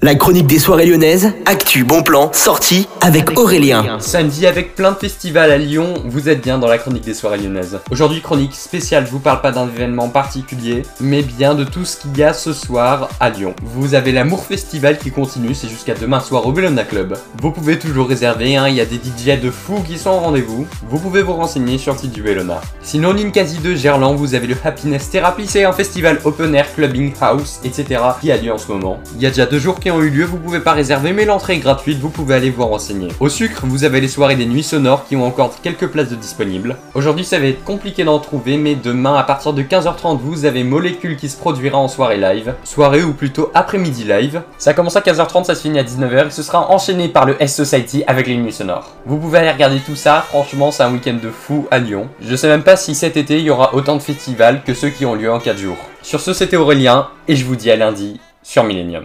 La chronique des soirées lyonnaises, actu, bon plan, sortie avec Aurélien. Samedi avec plein de festivals à Lyon, vous êtes bien dans la chronique des soirées lyonnaises. Aujourd'hui chronique spéciale, je vous parle pas d'un événement particulier, mais bien de tout ce qu'il y a ce soir à Lyon. Vous avez l'Amour Festival qui continue, c'est jusqu'à demain soir au Bellona Club. Vous pouvez toujours réserver, hein, il y a des DJ de fous qui sont au rendez-vous. Vous pouvez vous renseigner sur le site du Bellona. Sinon, Ninkasi de Gerland, vous avez le Happiness Therapy, c'est un festival open air, clubbing, house, etc. qui a lieu en ce moment. Il y a déjà deux jours ont eu lieu, vous pouvez pas réserver, mais l'entrée est gratuite, vous pouvez aller vous renseigner. Au sucre, vous avez les soirées des nuits sonores qui ont encore quelques places de disponibles. Aujourd'hui, ça va être compliqué d'en trouver, mais demain, à partir de 15h30, vous avez Molécule qui se produira en soirée live. Soirée ou plutôt après-midi live. Ça commence à 15h30, ça se finit à 19h, et ce sera enchaîné par le S-Society avec les nuits sonores. Vous pouvez aller regarder tout ça, franchement, c'est un week-end de fou à Lyon. Je sais même pas si cet été, il y aura autant de festivals que ceux qui ont lieu en 4 jours. Sur ce, c'était Aurélien, et je vous dis à lundi sur Millennium.